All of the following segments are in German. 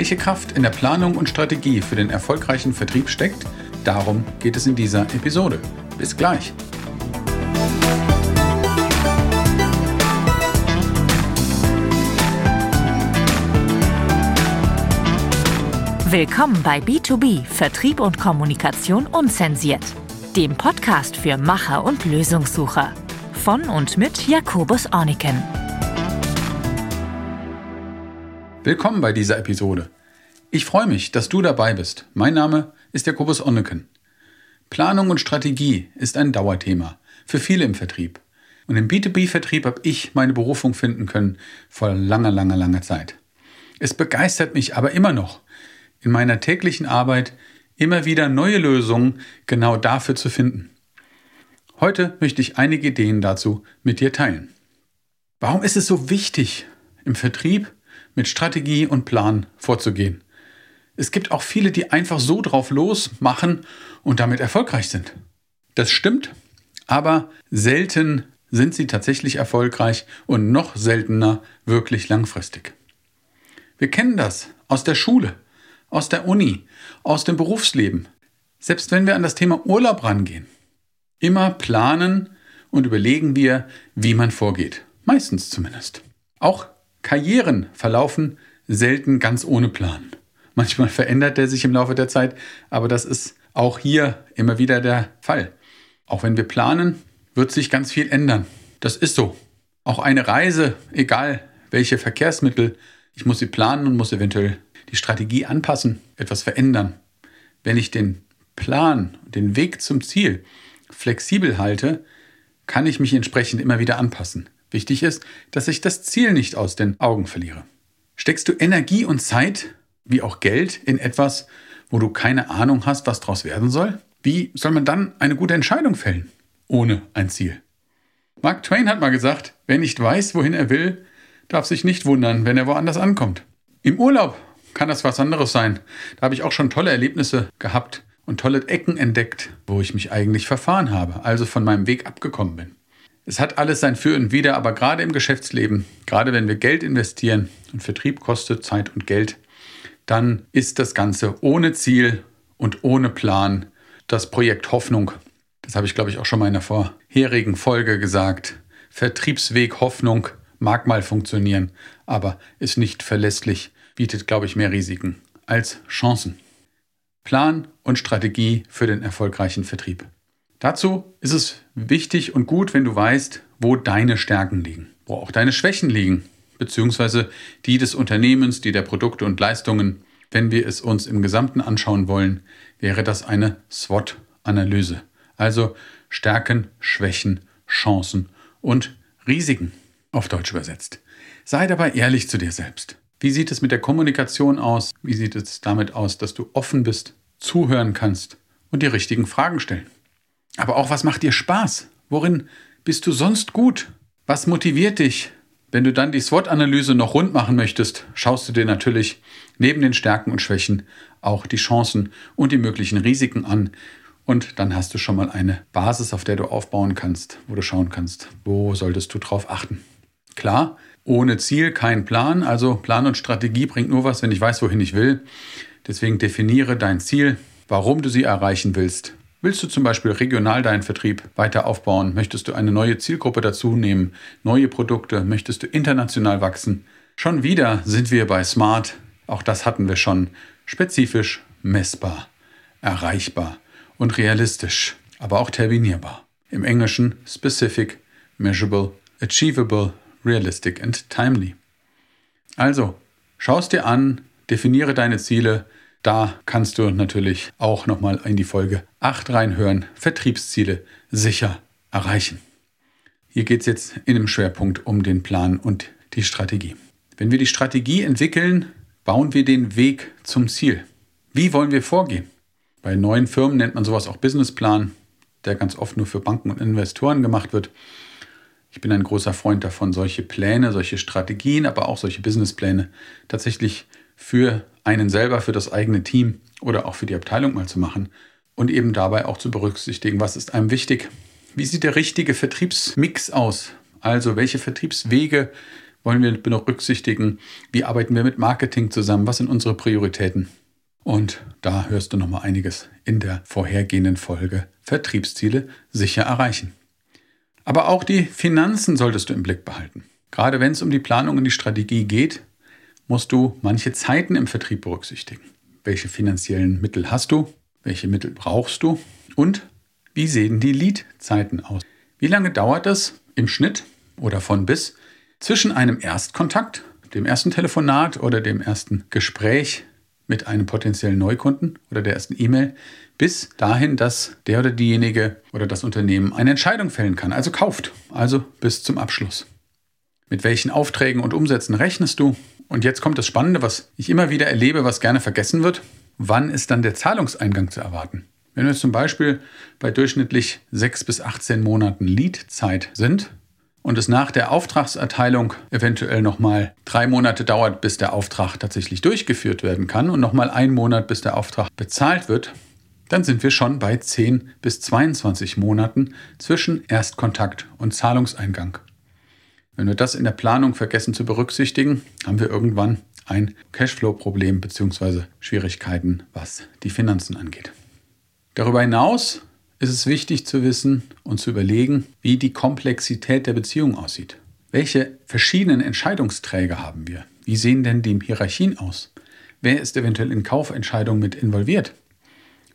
Welche Kraft in der Planung und Strategie für den erfolgreichen Vertrieb steckt, darum geht es in dieser Episode. Bis gleich. Willkommen bei B2B Vertrieb und Kommunikation unzensiert, dem Podcast für Macher und Lösungssucher. Von und mit Jakobus Orniken. Willkommen bei dieser Episode. Ich freue mich, dass du dabei bist. Mein Name ist Jakobus Onneken. Planung und Strategie ist ein Dauerthema für viele im Vertrieb. Und im B2B-Vertrieb habe ich meine Berufung finden können vor langer, langer, langer Zeit. Es begeistert mich aber immer noch, in meiner täglichen Arbeit immer wieder neue Lösungen genau dafür zu finden. Heute möchte ich einige Ideen dazu mit dir teilen. Warum ist es so wichtig, im Vertrieb mit Strategie und Plan vorzugehen. Es gibt auch viele, die einfach so drauf losmachen und damit erfolgreich sind. Das stimmt, aber selten sind sie tatsächlich erfolgreich und noch seltener wirklich langfristig. Wir kennen das aus der Schule, aus der Uni, aus dem Berufsleben. Selbst wenn wir an das Thema Urlaub rangehen. Immer planen und überlegen wir, wie man vorgeht. Meistens zumindest. Auch Karrieren verlaufen selten ganz ohne Plan. Manchmal verändert er sich im Laufe der Zeit, aber das ist auch hier immer wieder der Fall. Auch wenn wir planen, wird sich ganz viel ändern. Das ist so. Auch eine Reise, egal welche Verkehrsmittel, ich muss sie planen und muss eventuell die Strategie anpassen, etwas verändern. Wenn ich den Plan, den Weg zum Ziel flexibel halte, kann ich mich entsprechend immer wieder anpassen. Wichtig ist, dass ich das Ziel nicht aus den Augen verliere. Steckst du Energie und Zeit, wie auch Geld, in etwas, wo du keine Ahnung hast, was daraus werden soll? Wie soll man dann eine gute Entscheidung fällen, ohne ein Ziel? Mark Twain hat mal gesagt, wer nicht weiß, wohin er will, darf sich nicht wundern, wenn er woanders ankommt. Im Urlaub kann das was anderes sein. Da habe ich auch schon tolle Erlebnisse gehabt und tolle Ecken entdeckt, wo ich mich eigentlich verfahren habe, also von meinem Weg abgekommen bin. Es hat alles sein Für und Wider, aber gerade im Geschäftsleben, gerade wenn wir Geld investieren und Vertrieb kostet Zeit und Geld, dann ist das Ganze ohne Ziel und ohne Plan das Projekt Hoffnung. Das habe ich, glaube ich, auch schon mal in der vorherigen Folge gesagt. Vertriebsweg Hoffnung mag mal funktionieren, aber ist nicht verlässlich, bietet, glaube ich, mehr Risiken als Chancen. Plan und Strategie für den erfolgreichen Vertrieb. Dazu ist es wichtig und gut, wenn du weißt, wo deine Stärken liegen, wo auch deine Schwächen liegen, beziehungsweise die des Unternehmens, die der Produkte und Leistungen. Wenn wir es uns im Gesamten anschauen wollen, wäre das eine SWOT-Analyse. Also Stärken, Schwächen, Chancen und Risiken auf Deutsch übersetzt. Sei dabei ehrlich zu dir selbst. Wie sieht es mit der Kommunikation aus? Wie sieht es damit aus, dass du offen bist, zuhören kannst und die richtigen Fragen stellen? Aber auch, was macht dir Spaß? Worin bist du sonst gut? Was motiviert dich? Wenn du dann die SWOT-Analyse noch rund machen möchtest, schaust du dir natürlich neben den Stärken und Schwächen auch die Chancen und die möglichen Risiken an. Und dann hast du schon mal eine Basis, auf der du aufbauen kannst, wo du schauen kannst, wo solltest du drauf achten. Klar, ohne Ziel kein Plan. Also Plan und Strategie bringt nur was, wenn ich weiß, wohin ich will. Deswegen definiere dein Ziel, warum du sie erreichen willst Willst du zum Beispiel regional deinen Vertrieb weiter aufbauen? Möchtest du eine neue Zielgruppe dazu nehmen? Neue Produkte? Möchtest du international wachsen? Schon wieder sind wir bei Smart. Auch das hatten wir schon. Spezifisch, messbar, erreichbar und realistisch, aber auch terminierbar. Im Englischen specific, measurable, achievable, realistic and timely. Also, schau es dir an, definiere deine Ziele, da kannst du natürlich auch nochmal in die Folge 8 reinhören. Vertriebsziele sicher erreichen. Hier geht es jetzt in dem Schwerpunkt um den Plan und die Strategie. Wenn wir die Strategie entwickeln, bauen wir den Weg zum Ziel. Wie wollen wir vorgehen? Bei neuen Firmen nennt man sowas auch Businessplan, der ganz oft nur für Banken und Investoren gemacht wird. Ich bin ein großer Freund davon, solche Pläne, solche Strategien, aber auch solche Businesspläne tatsächlich für einen selber, für das eigene Team oder auch für die Abteilung mal zu machen und eben dabei auch zu berücksichtigen, was ist einem wichtig. Wie sieht der richtige Vertriebsmix aus? Also welche Vertriebswege wollen wir berücksichtigen? Wie arbeiten wir mit Marketing zusammen? Was sind unsere Prioritäten? Und da hörst du noch mal einiges in der vorhergehenden Folge Vertriebsziele sicher erreichen. Aber auch die Finanzen solltest du im Blick behalten. Gerade wenn es um die Planung und die Strategie geht, musst du manche Zeiten im Vertrieb berücksichtigen. Welche finanziellen Mittel hast du? Welche Mittel brauchst du? Und wie sehen die Lead-Zeiten aus? Wie lange dauert es im Schnitt oder von bis zwischen einem Erstkontakt, dem ersten Telefonat oder dem ersten Gespräch mit einem potenziellen Neukunden oder der ersten E-Mail bis dahin, dass der oder diejenige oder das Unternehmen eine Entscheidung fällen kann, also kauft, also bis zum Abschluss. Mit welchen Aufträgen und Umsätzen rechnest du? Und jetzt kommt das Spannende, was ich immer wieder erlebe, was gerne vergessen wird. Wann ist dann der Zahlungseingang zu erwarten? Wenn wir zum Beispiel bei durchschnittlich 6 bis 18 Monaten Leadzeit sind und es nach der Auftragserteilung eventuell nochmal drei Monate dauert, bis der Auftrag tatsächlich durchgeführt werden kann und nochmal ein Monat, bis der Auftrag bezahlt wird, dann sind wir schon bei 10 bis 22 Monaten zwischen Erstkontakt und Zahlungseingang. Wenn wir das in der Planung vergessen zu berücksichtigen, haben wir irgendwann ein Cashflow-Problem bzw. Schwierigkeiten, was die Finanzen angeht. Darüber hinaus ist es wichtig zu wissen und zu überlegen, wie die Komplexität der Beziehung aussieht. Welche verschiedenen Entscheidungsträger haben wir? Wie sehen denn die Hierarchien aus? Wer ist eventuell in Kaufentscheidungen mit involviert?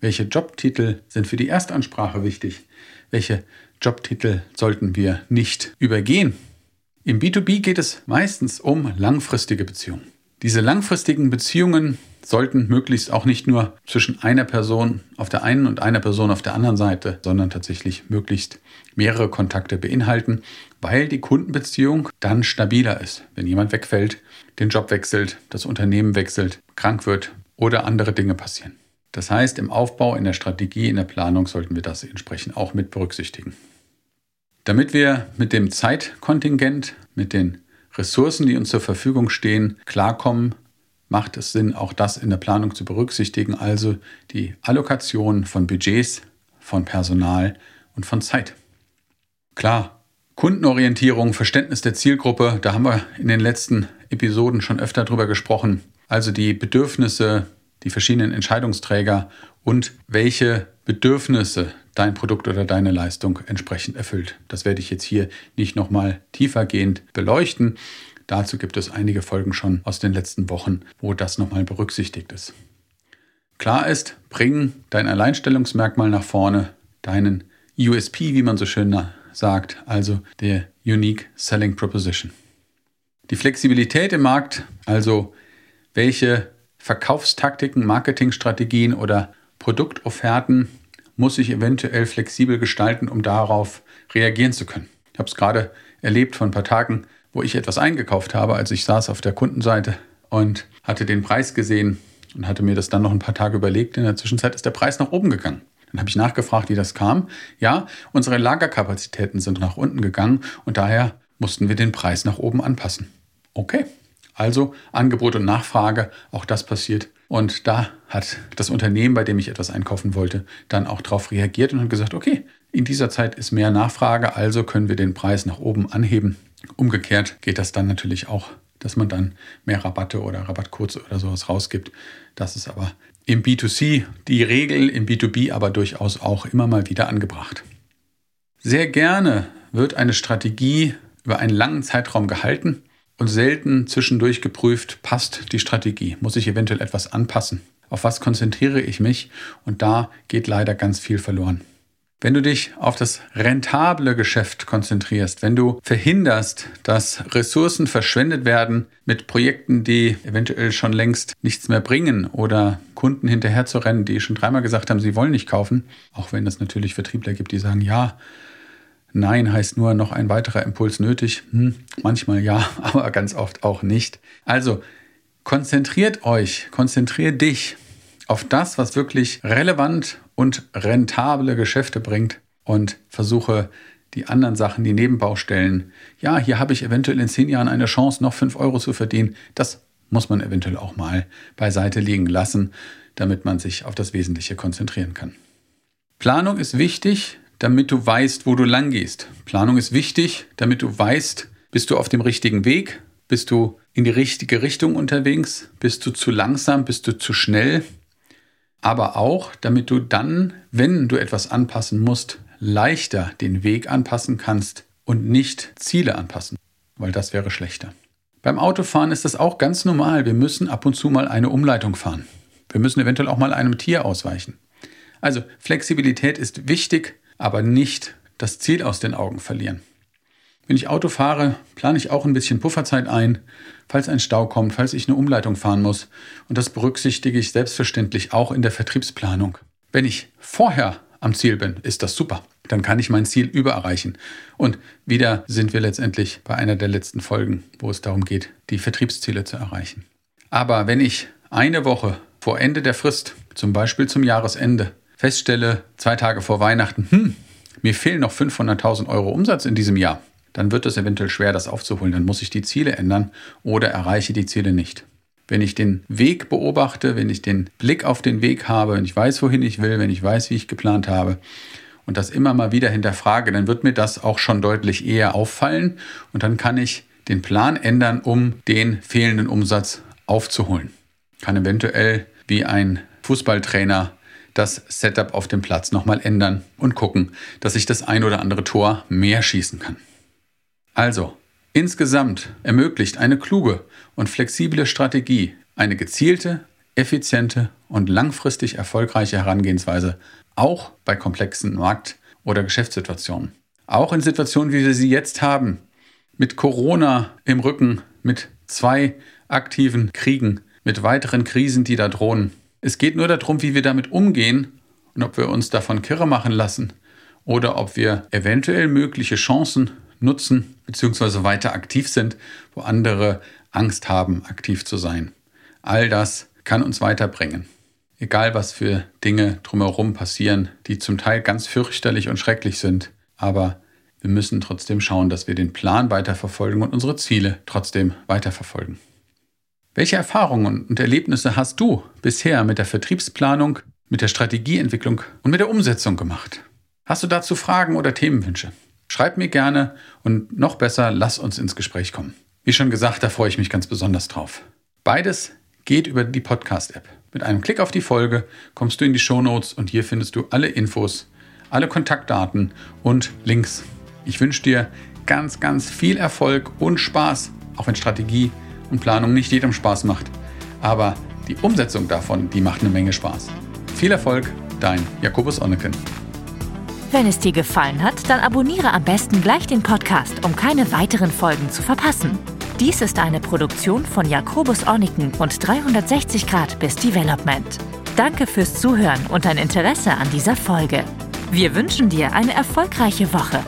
Welche Jobtitel sind für die Erstansprache wichtig? Welche Jobtitel sollten wir nicht übergehen? Im B2B geht es meistens um langfristige Beziehungen. Diese langfristigen Beziehungen sollten möglichst auch nicht nur zwischen einer Person auf der einen und einer Person auf der anderen Seite, sondern tatsächlich möglichst mehrere Kontakte beinhalten, weil die Kundenbeziehung dann stabiler ist. Wenn jemand wegfällt, den Job wechselt, das Unternehmen wechselt, krank wird oder andere Dinge passieren. Das heißt, im Aufbau, in der Strategie, in der Planung sollten wir das entsprechend auch mit berücksichtigen. Damit wir mit dem Zeitkontingent, mit den Ressourcen, die uns zur Verfügung stehen, klarkommen, macht es Sinn, auch das in der Planung zu berücksichtigen, also die Allokation von Budgets, von Personal und von Zeit. Klar, Kundenorientierung, Verständnis der Zielgruppe, da haben wir in den letzten Episoden schon öfter drüber gesprochen. Also die Bedürfnisse, die verschiedenen Entscheidungsträger und welche Bedürfnisse dein Produkt oder deine Leistung entsprechend erfüllt. Das werde ich jetzt hier nicht nochmal tiefergehend beleuchten. Dazu gibt es einige Folgen schon aus den letzten Wochen, wo das nochmal berücksichtigt ist. Klar ist, bring dein Alleinstellungsmerkmal nach vorne, deinen USP, wie man so schön sagt, also der Unique Selling Proposition. Die Flexibilität im Markt, also welche Verkaufstaktiken, Marketingstrategien oder Produktofferten muss ich eventuell flexibel gestalten, um darauf reagieren zu können. Ich habe es gerade erlebt vor ein paar Tagen, wo ich etwas eingekauft habe, als ich saß auf der Kundenseite und hatte den Preis gesehen und hatte mir das dann noch ein paar Tage überlegt. In der Zwischenzeit ist der Preis nach oben gegangen. Dann habe ich nachgefragt, wie das kam. Ja, unsere Lagerkapazitäten sind nach unten gegangen und daher mussten wir den Preis nach oben anpassen. Okay, also Angebot und Nachfrage, auch das passiert und da hat das Unternehmen, bei dem ich etwas einkaufen wollte, dann auch darauf reagiert und hat gesagt, okay, in dieser Zeit ist mehr Nachfrage, also können wir den Preis nach oben anheben. Umgekehrt geht das dann natürlich auch, dass man dann mehr Rabatte oder Rabattcodes oder sowas rausgibt. Das ist aber im B2C die Regel, im B2B aber durchaus auch immer mal wieder angebracht. Sehr gerne wird eine Strategie über einen langen Zeitraum gehalten und selten zwischendurch geprüft, passt die Strategie, muss ich eventuell etwas anpassen, auf was konzentriere ich mich? Und da geht leider ganz viel verloren. Wenn du dich auf das rentable Geschäft konzentrierst, wenn du verhinderst, dass Ressourcen verschwendet werden mit Projekten, die eventuell schon längst nichts mehr bringen oder Kunden hinterher zu rennen, die schon dreimal gesagt haben, sie wollen nicht kaufen, auch wenn es natürlich Vertriebler gibt, die sagen, ja, Nein heißt nur noch ein weiterer Impuls nötig. Hm, manchmal ja, aber ganz oft auch nicht. Also konzentriert euch, konzentriert dich auf das, was wirklich relevant und rentable Geschäfte bringt und versuche die anderen Sachen, die Nebenbaustellen. Ja, hier habe ich eventuell in zehn Jahren eine Chance, noch fünf Euro zu verdienen. Das muss man eventuell auch mal beiseite liegen lassen, damit man sich auf das Wesentliche konzentrieren kann. Planung ist wichtig, damit du weißt, wo du lang gehst. Planung ist wichtig, damit du weißt, bist du auf dem richtigen Weg Bist du in die richtige Richtung unterwegs? Bist du zu langsam? Bist du zu schnell? Aber auch, damit du dann, wenn du etwas anpassen musst, leichter den Weg anpassen kannst und nicht Ziele anpassen, weil das wäre schlechter. Beim Autofahren ist das auch ganz normal. Wir müssen ab und zu mal eine Umleitung fahren. Wir müssen eventuell auch mal einem Tier ausweichen. Also Flexibilität ist wichtig, aber nicht das Ziel aus den Augen verlieren. Wenn ich Auto fahre, plane ich auch ein bisschen Pufferzeit ein, falls ein Stau kommt, falls ich eine Umleitung fahren muss. Und das berücksichtige ich selbstverständlich auch in der Vertriebsplanung. Wenn ich vorher am Ziel bin, ist das super. Dann kann ich mein Ziel übererreichen. Und wieder sind wir letztendlich bei einer der letzten Folgen, wo es darum geht, die Vertriebsziele zu erreichen. Aber wenn ich eine Woche vor Ende der Frist, zum Beispiel zum Jahresende, feststelle, zwei Tage vor Weihnachten, hm, mir fehlen noch 500.000 Euro Umsatz in diesem Jahr, dann wird es eventuell schwer, das aufzuholen. Dann muss ich die Ziele ändern oder erreiche die Ziele nicht. Wenn ich den Weg beobachte, wenn ich den Blick auf den Weg habe, wenn ich weiß, wohin ich will, wenn ich weiß, wie ich geplant habe und das immer mal wieder hinterfrage, dann wird mir das auch schon deutlich eher auffallen und dann kann ich den Plan ändern, um den fehlenden Umsatz aufzuholen. Kann eventuell wie ein Fußballtrainer das Setup auf dem Platz nochmal ändern und gucken, dass ich das ein oder andere Tor mehr schießen kann. Also, insgesamt ermöglicht eine kluge und flexible Strategie eine gezielte, effiziente und langfristig erfolgreiche Herangehensweise auch bei komplexen Markt- oder Geschäftssituationen. Auch in Situationen, wie wir sie jetzt haben, mit Corona im Rücken, mit zwei aktiven Kriegen, mit weiteren Krisen, die da drohen. Es geht nur darum, wie wir damit umgehen und ob wir uns davon kirre machen lassen oder ob wir eventuell mögliche Chancen nutzen bzw. weiter aktiv sind, wo andere Angst haben, aktiv zu sein. All das kann uns weiterbringen. Egal was für Dinge drumherum passieren, die zum Teil ganz fürchterlich und schrecklich sind, aber wir müssen trotzdem schauen, dass wir den Plan weiterverfolgen und unsere Ziele trotzdem weiterverfolgen. Welche Erfahrungen und Erlebnisse hast du bisher mit der Vertriebsplanung, mit der Strategieentwicklung und mit der Umsetzung gemacht? Hast du dazu Fragen oder Themenwünsche? Schreib mir gerne und noch besser, lass uns ins Gespräch kommen. Wie schon gesagt, da freue ich mich ganz besonders drauf. Beides geht über die Podcast-App. Mit einem Klick auf die Folge kommst du in die Show Notes und hier findest du alle Infos, alle Kontaktdaten und Links. Ich wünsche dir ganz, ganz viel Erfolg und Spaß, auch wenn Strategie und Planung nicht jedem Spaß macht. Aber die Umsetzung davon, die macht eine Menge Spaß. Viel Erfolg, dein Jakobus Onneken. Wenn es dir gefallen hat, dann abonniere am besten gleich den Podcast, um keine weiteren Folgen zu verpassen. Dies ist eine Produktion von Jakobus Orniken und 360 Grad bis Development. Danke fürs Zuhören und dein Interesse an dieser Folge. Wir wünschen dir eine erfolgreiche Woche.